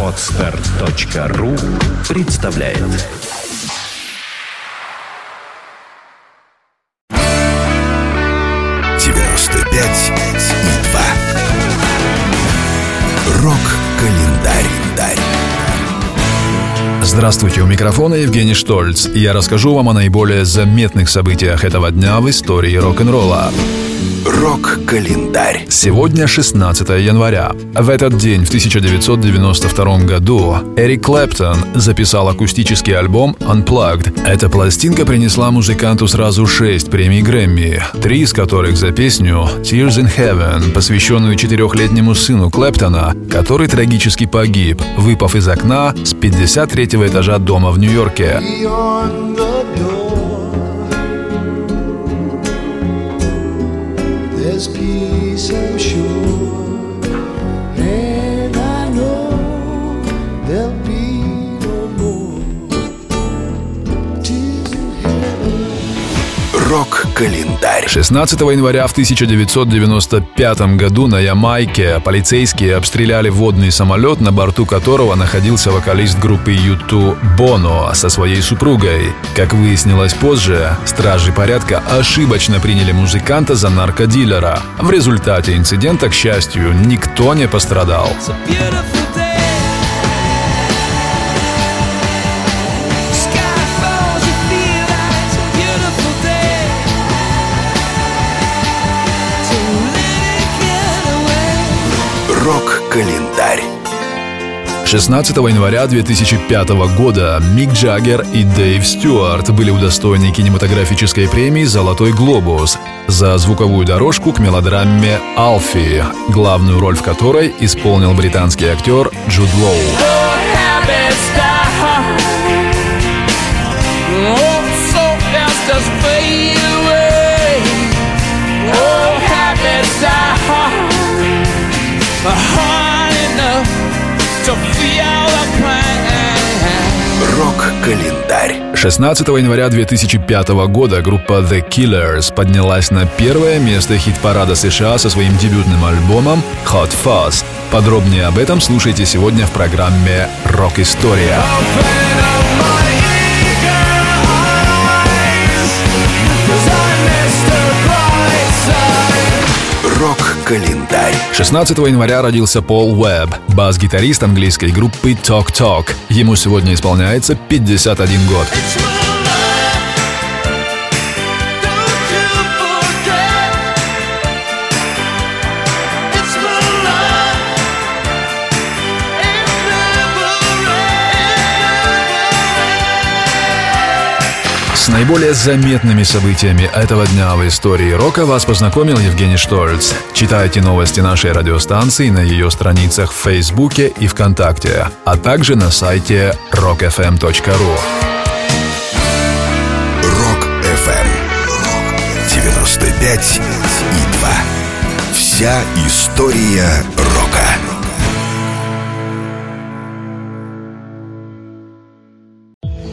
Отстар.ру представляет девяносто пять и два. Рок-календарь. Здравствуйте, у микрофона Евгений Штольц, и я расскажу вам о наиболее заметных событиях этого дня в истории рок-н-ролла. Рок-календарь. Сегодня 16 января. В этот день, в 1992 году, Эрик Клэптон записал акустический альбом Unplugged. Эта пластинка принесла музыканту сразу шесть премий Грэмми, три из которых за песню Tears in Heaven, посвященную четырехлетнему сыну Клэптона, который трагически погиб, выпав из окна с 53 этажа дома в Нью-Йорке. There's peace, I'm sure, Рок-календарь. 16 января в 1995 году на Ямайке полицейские обстреляли водный самолет, на борту которого находился вокалист группы U2 Боно со своей супругой. Как выяснилось позже, стражи порядка ошибочно приняли музыканта за наркодилера. В результате инцидента, к счастью, никто не пострадал. day. Sky Рок-календарь. 16 января 2005 года Мик Джаггер и Дэйв Стюарт были удостоены кинематографической премии «Золотой глобус» за звуковую дорожку к мелодраме «Алфи», главную роль в которой исполнил британский актер Джуд Лоу. Рок-календарь. 16 января 2005 года группа The Killers поднялась на первое место хит-парада США со своим дебютным альбомом Hot Fuzz. Подробнее об этом слушайте сегодня в программе «Рок-история». Рок-календарь. 16 января родился Пол Уэбб, бас-гитарист английской группы Talk Talk. Ему сегодня исполняется 51 год. It's С наиболее заметными событиями этого дня в истории рока вас познакомил Евгений Штольц. Читайте новости нашей радиостанции на ее страницах в Фейсбуке и ВКонтакте, а также на сайте rockfm.ru. Рок-ФМ. 95 и 2. Вся история рока.